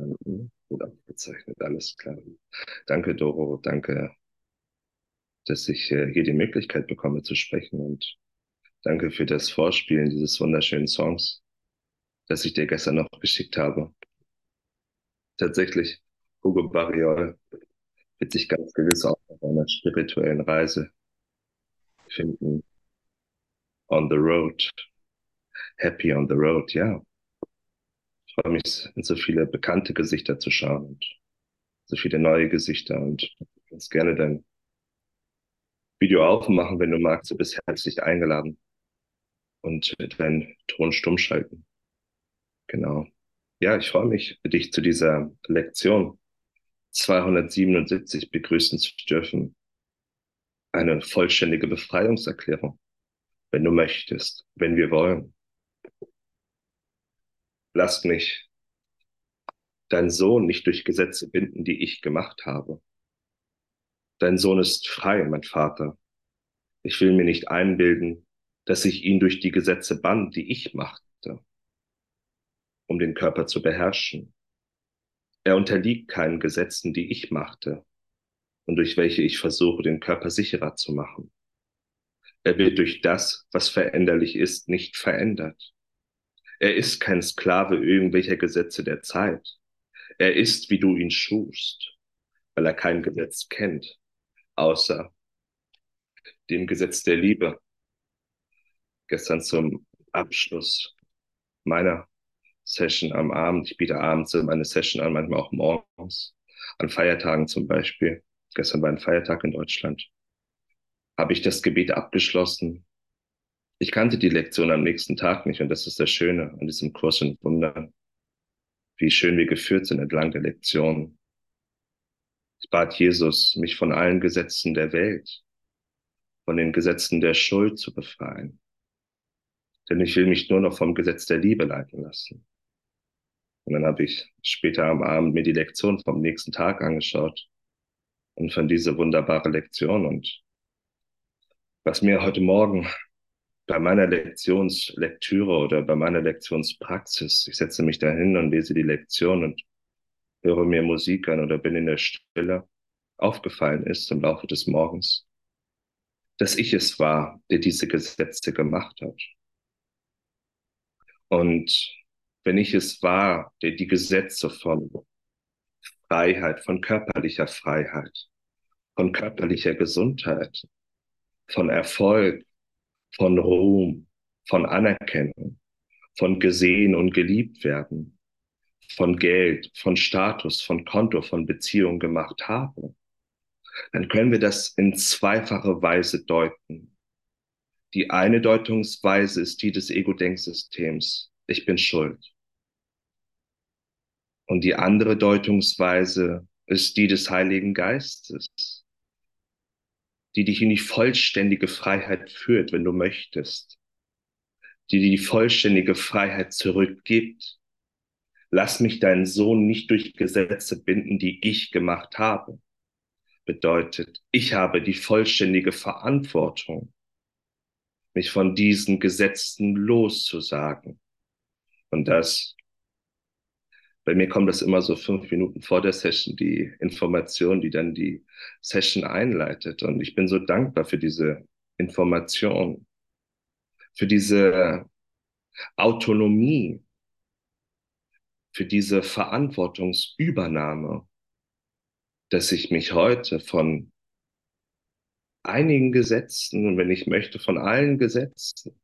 Verstanden. Gut abgezeichnet, alles klar. Danke, Doro. Danke, dass ich äh, hier die Möglichkeit bekomme zu sprechen und danke für das Vorspielen dieses wunderschönen Songs, das ich dir gestern noch geschickt habe. Tatsächlich, Hugo Barriol wird sich ganz gewiss auch auf einer spirituellen Reise finden. On the road. Happy on the road, ja. Ich freue mich, in so viele bekannte Gesichter zu schauen und so viele neue Gesichter und ganz gerne dein Video aufmachen, wenn du magst. Du bist herzlich eingeladen und deinen Ton stumm schalten. Genau. Ja, ich freue mich, dich zu dieser Lektion 277 begrüßen zu dürfen. Eine vollständige Befreiungserklärung, wenn du möchtest, wenn wir wollen. Lasst mich dein Sohn nicht durch Gesetze binden, die ich gemacht habe. Dein Sohn ist frei, mein Vater. Ich will mir nicht einbilden, dass ich ihn durch die Gesetze band, die ich machte, um den Körper zu beherrschen. Er unterliegt keinen Gesetzen, die ich machte und durch welche ich versuche, den Körper sicherer zu machen. Er wird durch das, was veränderlich ist, nicht verändert. Er ist kein Sklave irgendwelcher Gesetze der Zeit. Er ist, wie du ihn schufst, weil er kein Gesetz kennt, außer dem Gesetz der Liebe. Gestern zum Abschluss meiner Session am Abend. Ich biete abends meine Session an, manchmal auch morgens, an Feiertagen zum Beispiel. Gestern war ein Feiertag in Deutschland. Habe ich das Gebet abgeschlossen ich kannte die Lektion am nächsten Tag nicht und das ist das Schöne an diesem Kurs und Wunder, wie schön wir geführt sind entlang der Lektion. Ich bat Jesus, mich von allen Gesetzen der Welt, von den Gesetzen der Schuld zu befreien. Denn ich will mich nur noch vom Gesetz der Liebe leiten lassen. Und dann habe ich später am Abend mir die Lektion vom nächsten Tag angeschaut und von dieser wunderbare Lektion und was mir heute Morgen bei meiner Lektionslektüre oder bei meiner Lektionspraxis, ich setze mich dahin und lese die Lektion und höre mir Musik an oder bin in der Stille, aufgefallen ist im Laufe des Morgens, dass ich es war, der diese Gesetze gemacht hat. Und wenn ich es war, der die Gesetze von Freiheit, von körperlicher Freiheit, von körperlicher Gesundheit, von Erfolg, von Ruhm, von Anerkennung, von gesehen und geliebt werden, von Geld, von Status, von Konto, von Beziehung gemacht habe, dann können wir das in zweifache Weise deuten. Die eine Deutungsweise ist die des Ego-Denksystems. Ich bin schuld. Und die andere Deutungsweise ist die des Heiligen Geistes die dich in die vollständige Freiheit führt, wenn du möchtest, die dir die vollständige Freiheit zurückgibt. Lass mich deinen Sohn nicht durch Gesetze binden, die ich gemacht habe. Bedeutet, ich habe die vollständige Verantwortung, mich von diesen Gesetzen loszusagen. Und das bei mir kommt das immer so fünf Minuten vor der Session, die Information, die dann die Session einleitet. Und ich bin so dankbar für diese Information, für diese Autonomie, für diese Verantwortungsübernahme, dass ich mich heute von einigen Gesetzen wenn ich möchte, von allen Gesetzen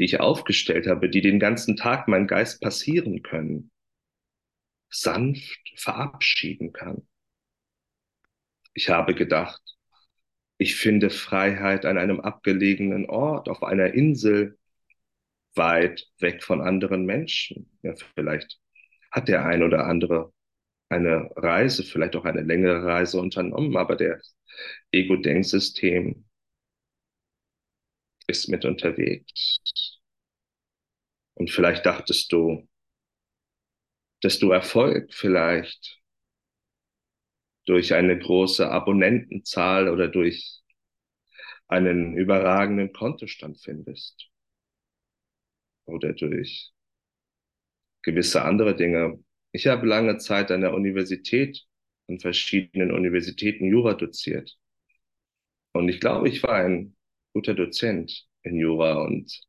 die ich aufgestellt habe, die den ganzen Tag mein Geist passieren können, sanft verabschieden kann. Ich habe gedacht, ich finde Freiheit an einem abgelegenen Ort, auf einer Insel, weit weg von anderen Menschen. Ja, vielleicht hat der ein oder andere eine Reise, vielleicht auch eine längere Reise unternommen, aber der Ego-Denksystem ist mit unterwegs. Und vielleicht dachtest du, dass du Erfolg vielleicht durch eine große Abonnentenzahl oder durch einen überragenden Kontostand findest oder durch gewisse andere Dinge, Ich habe lange Zeit an der Universität, an verschiedenen Universitäten Jura doziert. Und ich glaube, ich war ein guter Dozent in Jura und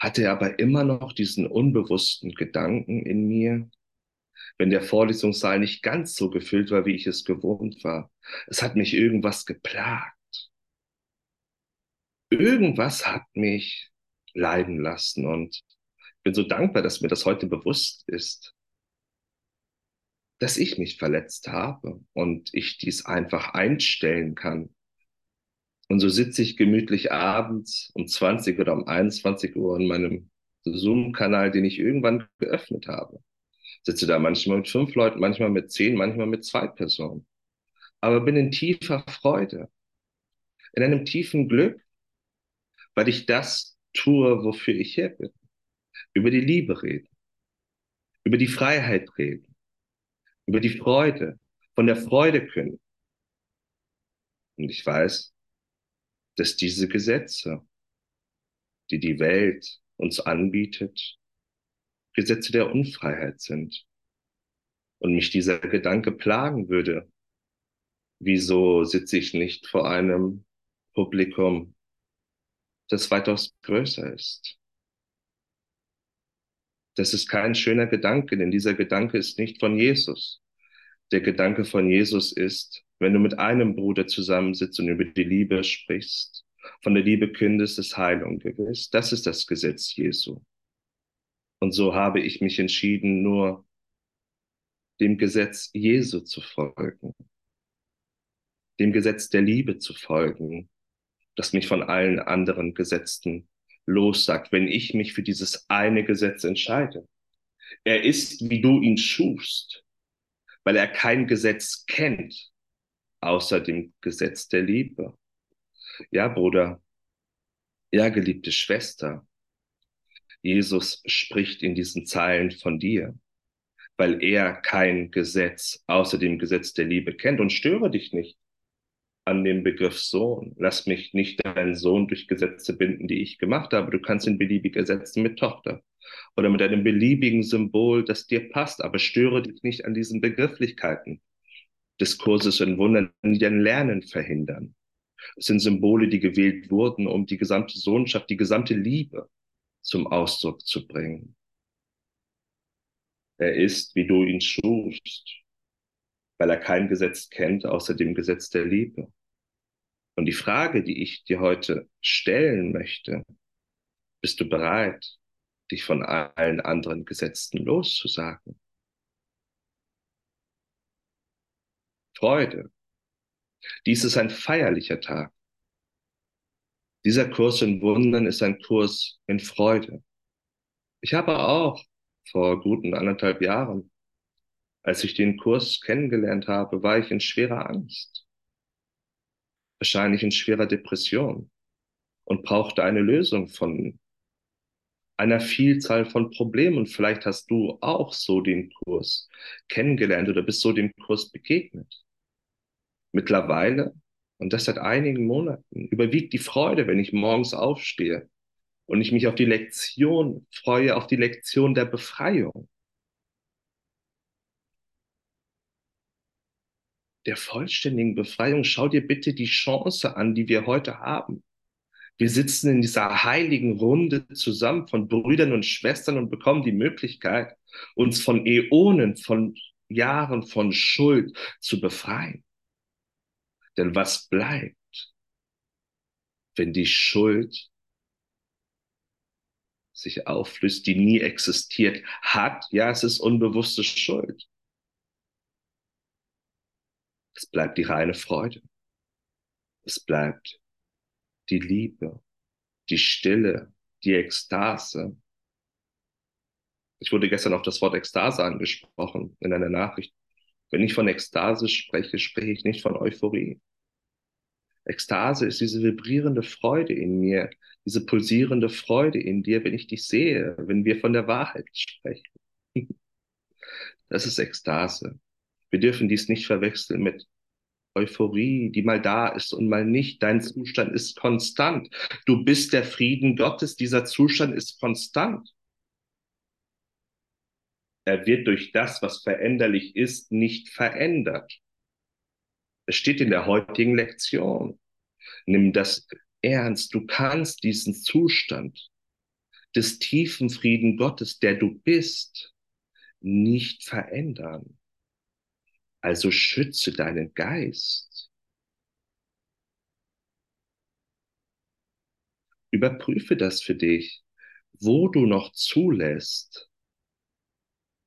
hatte aber immer noch diesen unbewussten Gedanken in mir, wenn der Vorlesungssaal nicht ganz so gefüllt war, wie ich es gewohnt war. Es hat mich irgendwas geplagt. Irgendwas hat mich leiden lassen und ich bin so dankbar, dass mir das heute bewusst ist, dass ich mich verletzt habe und ich dies einfach einstellen kann. Und so sitze ich gemütlich abends um 20 oder um 21 Uhr in meinem Zoom-Kanal, den ich irgendwann geöffnet habe sitze da manchmal mit fünf Leuten, manchmal mit zehn, manchmal mit zwei Personen. Aber bin in tiefer Freude, in einem tiefen Glück, weil ich das tue, wofür ich hier bin. Über die Liebe reden, über die Freiheit reden, über die Freude, von der Freude können. Und ich weiß, dass diese Gesetze, die die Welt uns anbietet, Gesetze der Unfreiheit sind. Und mich dieser Gedanke plagen würde. Wieso sitze ich nicht vor einem Publikum, das weitaus größer ist? Das ist kein schöner Gedanke, denn dieser Gedanke ist nicht von Jesus. Der Gedanke von Jesus ist, wenn du mit einem Bruder zusammensitzt und über die Liebe sprichst, von der Liebe kündest, ist Heilung gewiss. Das ist das Gesetz Jesu. Und so habe ich mich entschieden, nur dem Gesetz Jesu zu folgen, dem Gesetz der Liebe zu folgen, das mich von allen anderen Gesetzen lossagt, wenn ich mich für dieses eine Gesetz entscheide. Er ist, wie du ihn schufst, weil er kein Gesetz kennt, außer dem Gesetz der Liebe. Ja, Bruder, ja, geliebte Schwester, Jesus spricht in diesen Zeilen von dir, weil er kein Gesetz außer dem Gesetz der Liebe kennt und störe dich nicht an dem Begriff Sohn. Lass mich nicht deinen Sohn durch Gesetze binden, die ich gemacht habe. Du kannst ihn beliebig ersetzen mit Tochter oder mit einem beliebigen Symbol, das dir passt, aber störe dich nicht an diesen Begrifflichkeiten des Kurses in Wundern, die dein Lernen verhindern. Es sind Symbole, die gewählt wurden, um die gesamte Sohnschaft, die gesamte Liebe zum Ausdruck zu bringen. Er ist, wie du ihn schufst, weil er kein Gesetz kennt außer dem Gesetz der Liebe. Und die Frage, die ich dir heute stellen möchte, bist du bereit, dich von allen anderen Gesetzen loszusagen? Freude. Dies ist ein feierlicher Tag. Dieser Kurs in Wundern ist ein Kurs in Freude. Ich habe auch vor guten anderthalb Jahren, als ich den Kurs kennengelernt habe, war ich in schwerer Angst, wahrscheinlich in schwerer Depression und brauchte eine Lösung von einer Vielzahl von Problemen. Und vielleicht hast du auch so den Kurs kennengelernt oder bist so dem Kurs begegnet. Mittlerweile und das seit einigen Monaten, überwiegt die Freude, wenn ich morgens aufstehe und ich mich auf die Lektion freue, auf die Lektion der Befreiung. Der vollständigen Befreiung. Schau dir bitte die Chance an, die wir heute haben. Wir sitzen in dieser heiligen Runde zusammen von Brüdern und Schwestern und bekommen die Möglichkeit, uns von Äonen, von Jahren von Schuld zu befreien. Denn was bleibt, wenn die Schuld sich auflöst, die nie existiert hat? Ja, es ist unbewusste Schuld. Es bleibt die reine Freude. Es bleibt die Liebe, die Stille, die Ekstase. Ich wurde gestern auf das Wort Ekstase angesprochen in einer Nachricht. Wenn ich von Ekstase spreche, spreche ich nicht von Euphorie. Ekstase ist diese vibrierende Freude in mir, diese pulsierende Freude in dir, wenn ich dich sehe, wenn wir von der Wahrheit sprechen. Das ist Ekstase. Wir dürfen dies nicht verwechseln mit Euphorie, die mal da ist und mal nicht. Dein Zustand ist konstant. Du bist der Frieden Gottes. Dieser Zustand ist konstant. Er wird durch das, was veränderlich ist, nicht verändert. Es steht in der heutigen Lektion. Nimm das ernst. Du kannst diesen Zustand des tiefen Frieden Gottes, der du bist, nicht verändern. Also schütze deinen Geist. Überprüfe das für dich, wo du noch zulässt,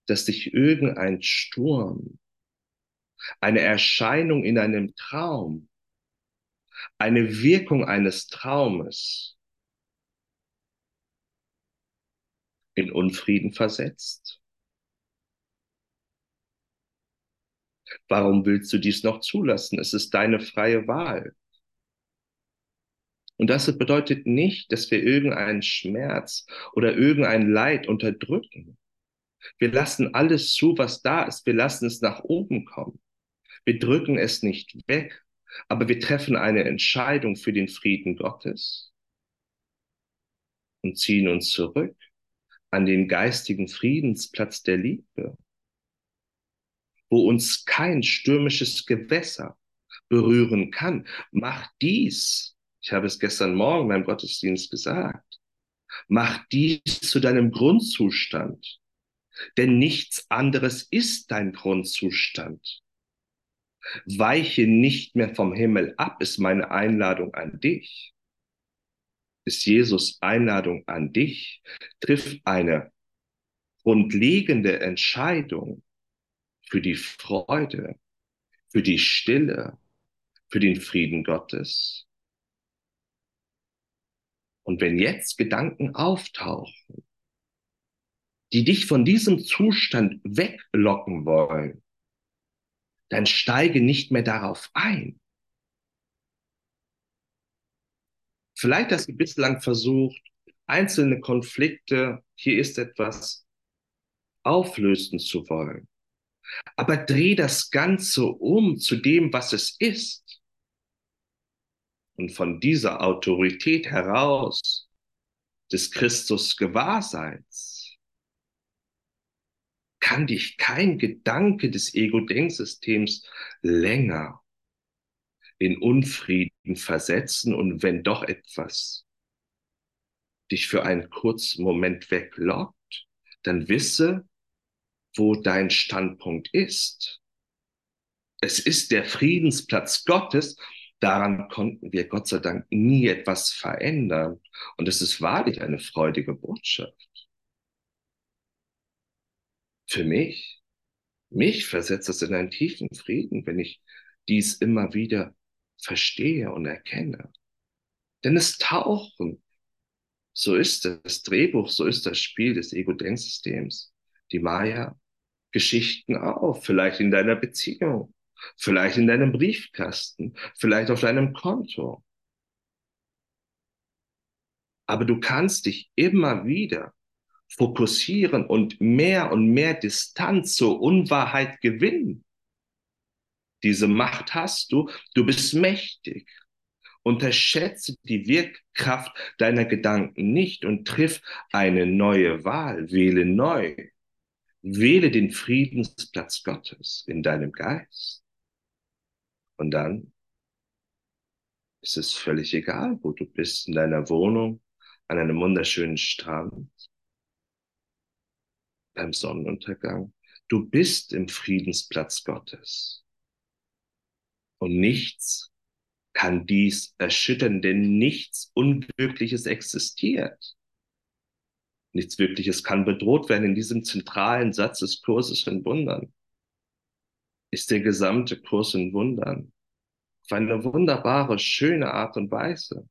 dass dich irgendein Sturm, eine Erscheinung in einem Traum, eine Wirkung eines Traumes in Unfrieden versetzt. Warum willst du dies noch zulassen? Es ist deine freie Wahl. Und das bedeutet nicht, dass wir irgendeinen Schmerz oder irgendein Leid unterdrücken. Wir lassen alles zu, was da ist. Wir lassen es nach oben kommen. Wir drücken es nicht weg, aber wir treffen eine Entscheidung für den Frieden Gottes und ziehen uns zurück an den geistigen Friedensplatz der Liebe, wo uns kein stürmisches Gewässer berühren kann. Mach dies, ich habe es gestern Morgen beim Gottesdienst gesagt, mach dies zu deinem Grundzustand, denn nichts anderes ist dein Grundzustand. Weiche nicht mehr vom Himmel ab, ist meine Einladung an dich. Ist Jesus Einladung an dich. Triff eine grundlegende Entscheidung für die Freude, für die Stille, für den Frieden Gottes. Und wenn jetzt Gedanken auftauchen, die dich von diesem Zustand weglocken wollen, dann steige nicht mehr darauf ein. Vielleicht hast du bislang versucht, einzelne Konflikte, hier ist etwas, auflösen zu wollen. Aber dreh das Ganze um zu dem, was es ist. Und von dieser Autorität heraus des Christus Gewahrseins kann dich kein Gedanke des Ego-Denksystems länger in Unfrieden versetzen und wenn doch etwas dich für einen kurzen Moment weglockt, dann wisse, wo dein Standpunkt ist. Es ist der Friedensplatz Gottes. Daran konnten wir Gott sei Dank nie etwas verändern. Und es ist wahrlich eine freudige Botschaft für mich, mich versetzt es in einen tiefen Frieden, wenn ich dies immer wieder verstehe und erkenne. Denn es tauchen, so ist das Drehbuch, so ist das Spiel des Ego-Denksystems, die Maya-Geschichten auf, vielleicht in deiner Beziehung, vielleicht in deinem Briefkasten, vielleicht auf deinem Konto. Aber du kannst dich immer wieder fokussieren und mehr und mehr Distanz zur Unwahrheit gewinnen. Diese Macht hast du, du bist mächtig. Unterschätze die Wirkkraft deiner Gedanken nicht und triff eine neue Wahl. Wähle neu. Wähle den Friedensplatz Gottes in deinem Geist. Und dann ist es völlig egal, wo du bist, in deiner Wohnung, an einem wunderschönen Strand, beim Sonnenuntergang. Du bist im Friedensplatz Gottes. Und nichts kann dies erschüttern, denn nichts Unwirkliches existiert. Nichts Wirkliches kann bedroht werden. In diesem zentralen Satz des Kurses in Wundern ist der gesamte Kurs in Wundern auf eine wunderbare, schöne Art und Weise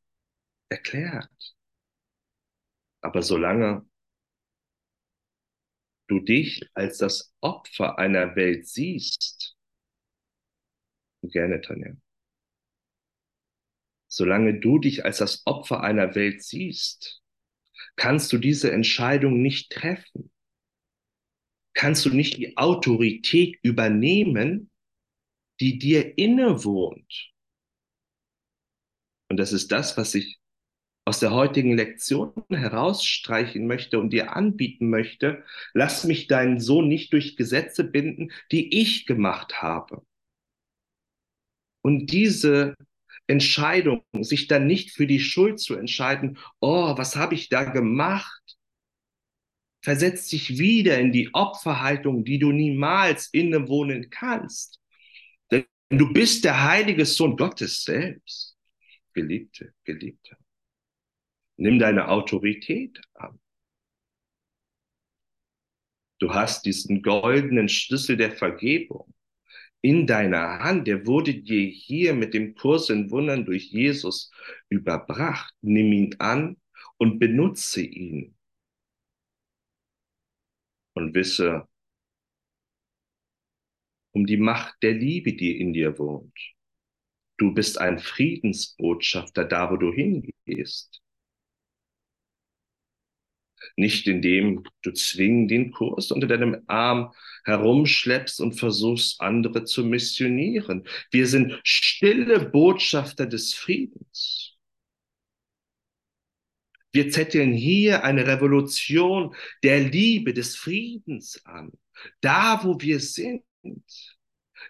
erklärt. Aber solange du dich als das Opfer einer Welt siehst, gerne, Tanja, solange du dich als das Opfer einer Welt siehst, kannst du diese Entscheidung nicht treffen. Kannst du nicht die Autorität übernehmen, die dir innewohnt. Und das ist das, was ich aus der heutigen Lektion herausstreichen möchte und dir anbieten möchte, lass mich deinen Sohn nicht durch Gesetze binden, die ich gemacht habe. Und diese Entscheidung, sich dann nicht für die Schuld zu entscheiden, oh, was habe ich da gemacht, versetzt dich wieder in die Opferhaltung, die du niemals innewohnen kannst. Denn du bist der heilige Sohn Gottes selbst. Geliebte, Geliebte. Nimm deine Autorität an. Du hast diesen goldenen Schlüssel der Vergebung in deiner Hand, der wurde dir hier mit dem Kurs in Wundern durch Jesus überbracht. Nimm ihn an und benutze ihn. Und wisse um die Macht der Liebe, die in dir wohnt. Du bist ein Friedensbotschafter da, wo du hingehst. Nicht indem du zwingend den Kurs unter deinem Arm herumschleppst und versuchst, andere zu missionieren. Wir sind stille Botschafter des Friedens. Wir zetteln hier eine Revolution der Liebe, des Friedens an. Da, wo wir sind,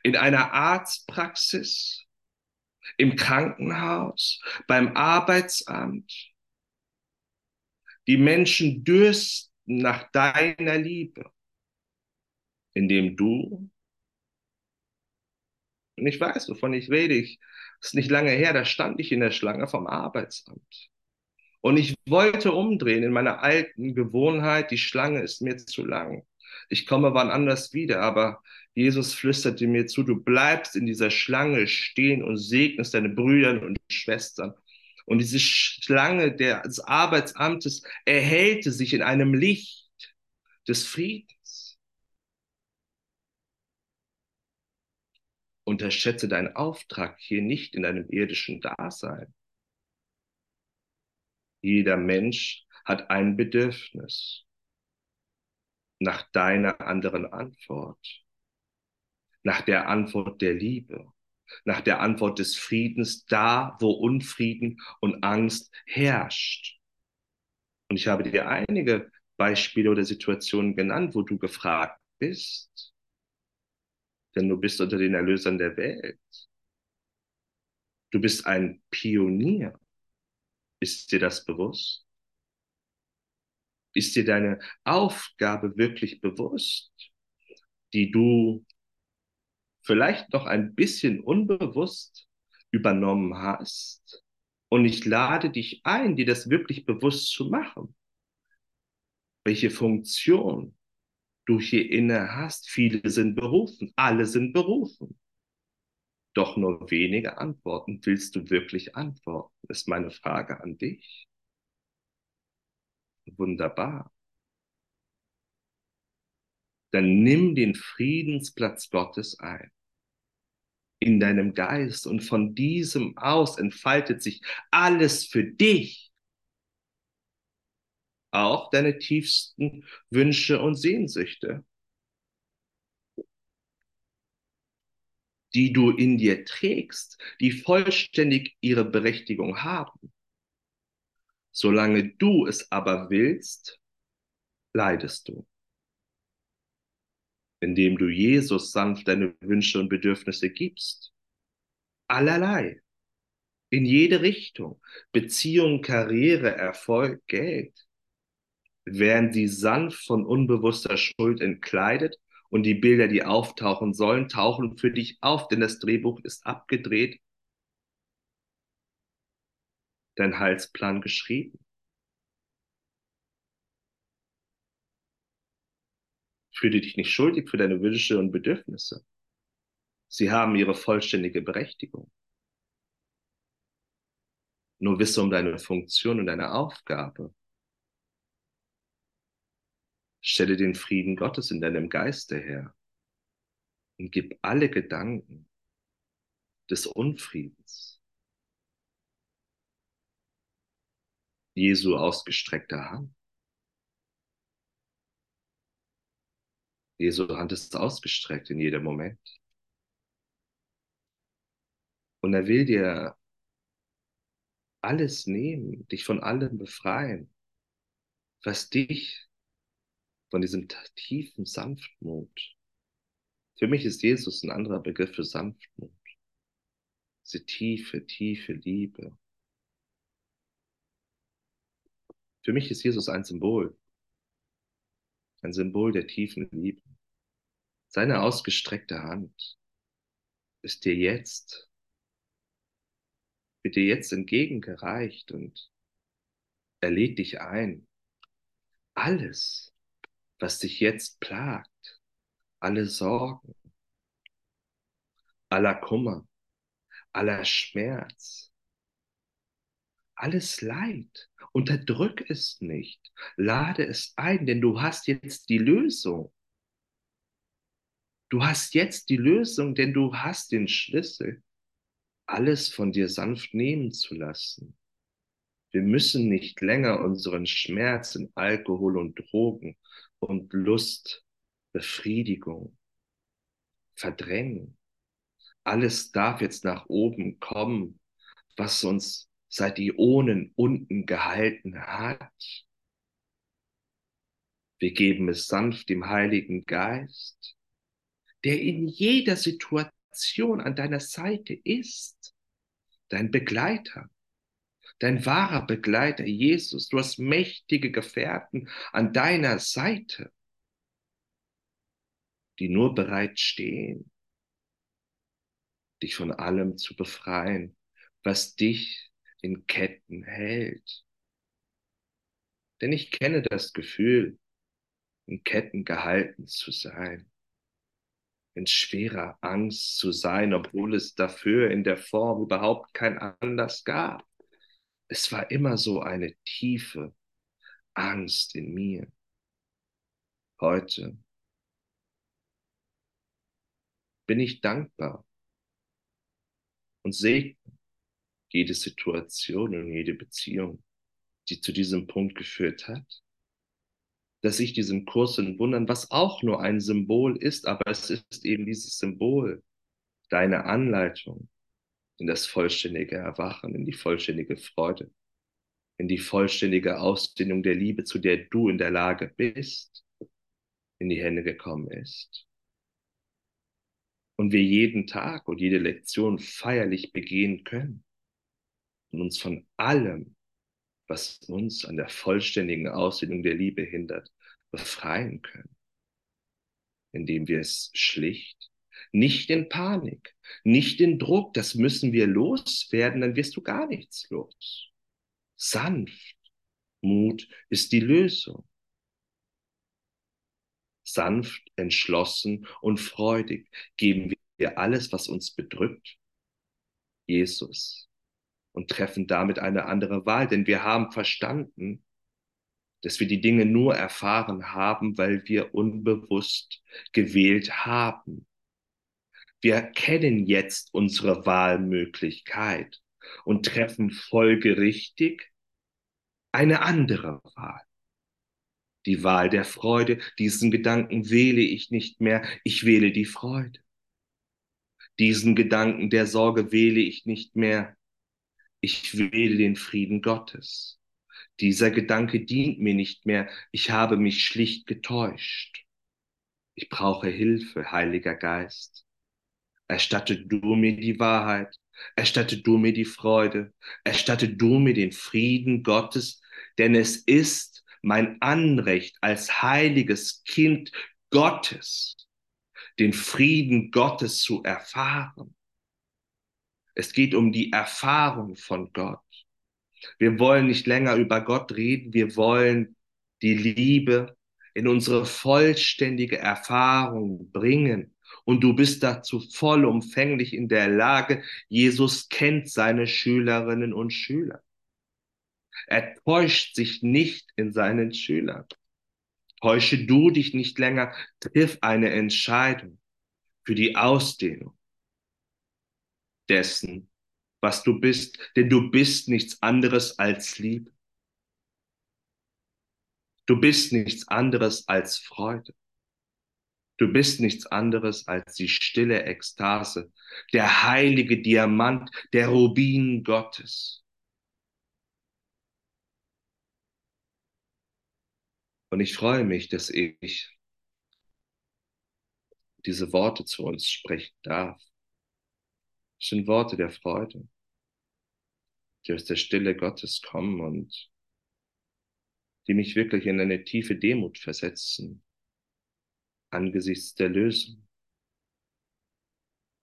in einer Arztpraxis, im Krankenhaus, beim Arbeitsamt, die Menschen dürsten nach deiner Liebe, indem du, und ich weiß, wovon ich rede, ich, ist nicht lange her, da stand ich in der Schlange vom Arbeitsamt. Und ich wollte umdrehen in meiner alten Gewohnheit, die Schlange ist mir zu lang. Ich komme wann anders wieder, aber Jesus flüsterte mir zu, du bleibst in dieser Schlange stehen und segnest deine Brüder und Schwestern. Und diese Schlange des Arbeitsamtes erhellte sich in einem Licht des Friedens. Unterschätze deinen Auftrag hier nicht in deinem irdischen Dasein. Jeder Mensch hat ein Bedürfnis nach deiner anderen Antwort, nach der Antwort der Liebe nach der Antwort des Friedens da, wo Unfrieden und Angst herrscht. Und ich habe dir einige Beispiele oder Situationen genannt, wo du gefragt bist. Denn du bist unter den Erlösern der Welt. Du bist ein Pionier. Ist dir das bewusst? Ist dir deine Aufgabe wirklich bewusst, die du vielleicht noch ein bisschen unbewusst übernommen hast. Und ich lade dich ein, dir das wirklich bewusst zu machen. Welche Funktion du hier inne hast. Viele sind berufen, alle sind berufen. Doch nur wenige antworten. Willst du wirklich antworten? Ist meine Frage an dich. Wunderbar. Dann nimm den Friedensplatz Gottes ein in deinem Geist und von diesem aus entfaltet sich alles für dich. Auch deine tiefsten Wünsche und Sehnsüchte, die du in dir trägst, die vollständig ihre Berechtigung haben. Solange du es aber willst, leidest du indem du Jesus sanft deine Wünsche und Bedürfnisse gibst. Allerlei. In jede Richtung. Beziehung, Karriere, Erfolg, Geld. Werden sie sanft von unbewusster Schuld entkleidet und die Bilder, die auftauchen sollen, tauchen für dich auf, denn das Drehbuch ist abgedreht. Dein Heilsplan geschrieben. Fühle dich nicht schuldig für deine Wünsche und Bedürfnisse. Sie haben ihre vollständige Berechtigung. Nur wisse um deine Funktion und deine Aufgabe. Stelle den Frieden Gottes in deinem Geiste her und gib alle Gedanken des Unfriedens Jesu ausgestreckter Hand. Jesu Hand ist ausgestreckt in jedem Moment. Und er will dir alles nehmen, dich von allem befreien, was dich von diesem tiefen Sanftmut. Für mich ist Jesus ein anderer Begriff für Sanftmut. Diese tiefe, tiefe Liebe. Für mich ist Jesus ein Symbol. Ein Symbol der tiefen Liebe. Seine ausgestreckte Hand ist dir jetzt, wird dir jetzt entgegengereicht und er lädt dich ein. Alles, was dich jetzt plagt, alle Sorgen, aller Kummer, aller Schmerz, alles Leid, unterdrück es nicht, lade es ein, denn du hast jetzt die Lösung. Du hast jetzt die Lösung, denn du hast den Schlüssel, alles von dir sanft nehmen zu lassen. Wir müssen nicht länger unseren Schmerz in Alkohol und Drogen und Lust, Befriedigung verdrängen. Alles darf jetzt nach oben kommen, was uns seit Ionen unten gehalten hat. Wir geben es sanft dem Heiligen Geist der in jeder Situation an deiner Seite ist, dein Begleiter, dein wahrer Begleiter, Jesus. Du hast mächtige Gefährten an deiner Seite, die nur bereit stehen, dich von allem zu befreien, was dich in Ketten hält. Denn ich kenne das Gefühl, in Ketten gehalten zu sein in schwerer Angst zu sein, obwohl es dafür in der Form überhaupt kein Anlass gab. Es war immer so eine tiefe Angst in mir. Heute bin ich dankbar und segne jede Situation und jede Beziehung, die zu diesem Punkt geführt hat dass ich diesen Kurs in Wundern, was auch nur ein Symbol ist, aber es ist eben dieses Symbol, deine Anleitung in das vollständige Erwachen, in die vollständige Freude, in die vollständige Ausdehnung der Liebe, zu der du in der Lage bist, in die Hände gekommen ist. Und wir jeden Tag und jede Lektion feierlich begehen können und uns von allem was uns an der vollständigen Ausdehnung der Liebe hindert, befreien können, indem wir es schlicht, nicht in Panik, nicht in Druck, das müssen wir loswerden, dann wirst du gar nichts los. Sanft, Mut ist die Lösung. Sanft, entschlossen und freudig geben wir alles, was uns bedrückt, Jesus und treffen damit eine andere Wahl, denn wir haben verstanden, dass wir die Dinge nur erfahren haben, weil wir unbewusst gewählt haben. Wir kennen jetzt unsere Wahlmöglichkeit und treffen folgerichtig eine andere Wahl. Die Wahl der Freude, diesen Gedanken wähle ich nicht mehr, ich wähle die Freude. Diesen Gedanken der Sorge wähle ich nicht mehr, ich wähle den Frieden Gottes. Dieser Gedanke dient mir nicht mehr, ich habe mich schlicht getäuscht. Ich brauche Hilfe, Heiliger Geist. Erstatte du mir die Wahrheit, erstatte du mir die Freude, erstatte du mir den Frieden Gottes, denn es ist mein Anrecht als heiliges Kind Gottes, den Frieden Gottes zu erfahren. Es geht um die Erfahrung von Gott. Wir wollen nicht länger über Gott reden, wir wollen die Liebe in unsere vollständige Erfahrung bringen. Und du bist dazu vollumfänglich in der Lage. Jesus kennt seine Schülerinnen und Schüler. Er täuscht sich nicht in seinen Schülern. Täusche du dich nicht länger, triff eine Entscheidung für die Ausdehnung dessen, was du bist, denn du bist nichts anderes als Liebe. Du bist nichts anderes als Freude. Du bist nichts anderes als die stille Ekstase, der heilige Diamant, der Rubin Gottes. Und ich freue mich, dass ich diese Worte zu uns sprechen darf. Es sind Worte der Freude, die aus der Stille Gottes kommen und die mich wirklich in eine tiefe Demut versetzen angesichts der Lösung,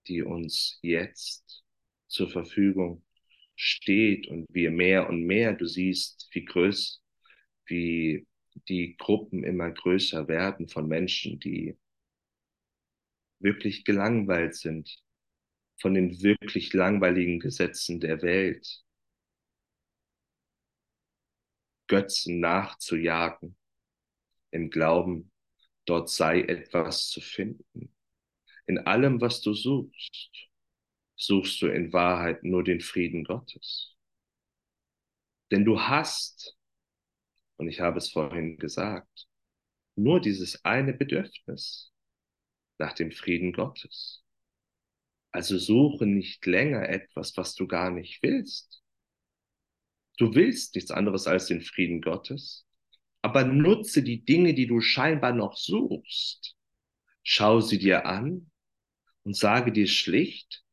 die uns jetzt zur Verfügung steht und wir mehr und mehr, du siehst, wie größ, wie die Gruppen immer größer werden von Menschen, die wirklich gelangweilt sind von den wirklich langweiligen Gesetzen der Welt, Götzen nachzujagen, im Glauben, dort sei etwas zu finden. In allem, was du suchst, suchst du in Wahrheit nur den Frieden Gottes. Denn du hast, und ich habe es vorhin gesagt, nur dieses eine Bedürfnis nach dem Frieden Gottes. Also suche nicht länger etwas, was du gar nicht willst. Du willst nichts anderes als den Frieden Gottes, aber nutze die Dinge, die du scheinbar noch suchst. Schau sie dir an und sage dir schlicht,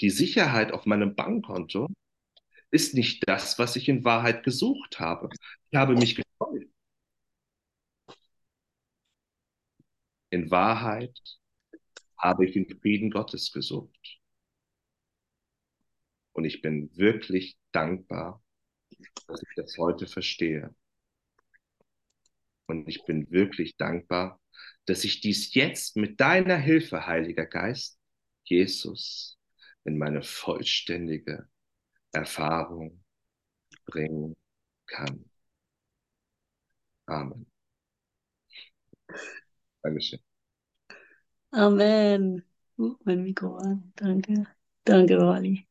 die Sicherheit auf meinem Bankkonto ist nicht das, was ich in Wahrheit gesucht habe. Ich habe mich gefreut. In Wahrheit habe ich den Frieden Gottes gesucht. Und ich bin wirklich dankbar, dass ich das heute verstehe. Und ich bin wirklich dankbar, dass ich dies jetzt mit deiner Hilfe, Heiliger Geist, Jesus, in meine vollständige Erfahrung bringen kann. Amen. Dankeschön. Amen. Uh, mein Mikro an. Danke. Danke, Wally.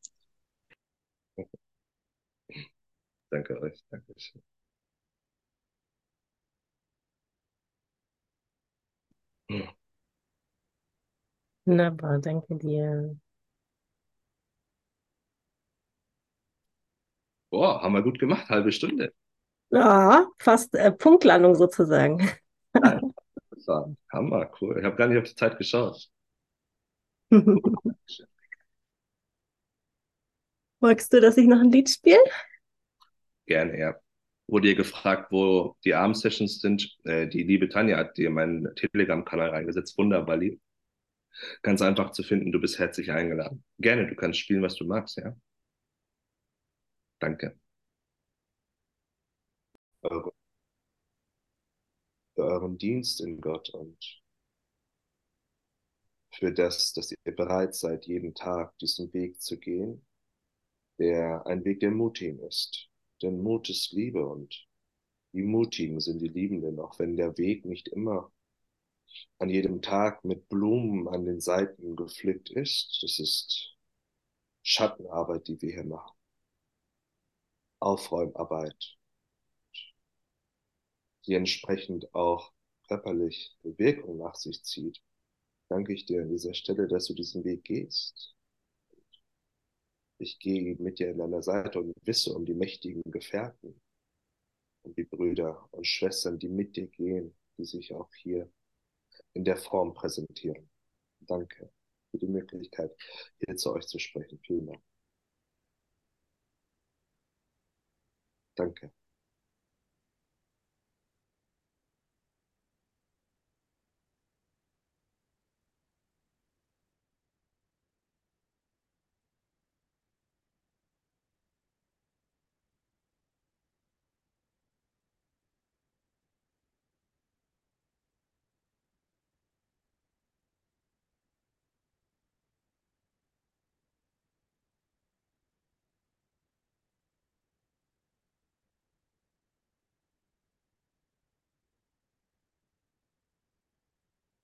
Danke euch. Dankeschön. Wunderbar, danke dir. Boah, haben wir gut gemacht, halbe Stunde. Ja, fast äh, Punktlandung sozusagen. Ja, war Hammer, cool. Ich habe gar nicht auf die Zeit geschaut. Magst du, dass ich noch ein Lied spiele? Gerne, ja. Wurde ihr gefragt, wo die Abendsessions sind? Äh, die liebe Tanja hat dir meinen Telegram-Kanal reingesetzt. Wunderbar, lieb. Ganz einfach zu finden. Du bist herzlich eingeladen. Gerne, du kannst spielen, was du magst, ja. Danke. Eure, für euren Dienst in Gott und für das, dass ihr bereit seid, jeden Tag diesen Weg zu gehen, der ein Weg der Mutigen ist. Denn Mut ist Liebe und die Mutigen sind die Liebenden, auch wenn der Weg nicht immer an jedem Tag mit Blumen an den Seiten gepflückt ist. Das ist Schattenarbeit, die wir hier machen. Aufräumarbeit, die entsprechend auch körperlich Wirkung nach sich zieht. Danke ich dir an dieser Stelle, dass du diesen Weg gehst. Ich gehe mit dir an deiner Seite und wisse um die mächtigen Gefährten, um die Brüder und Schwestern, die mit dir gehen, die sich auch hier in der Form präsentieren. Danke für die Möglichkeit, hier zu euch zu sprechen. Vielen Dank. Danke.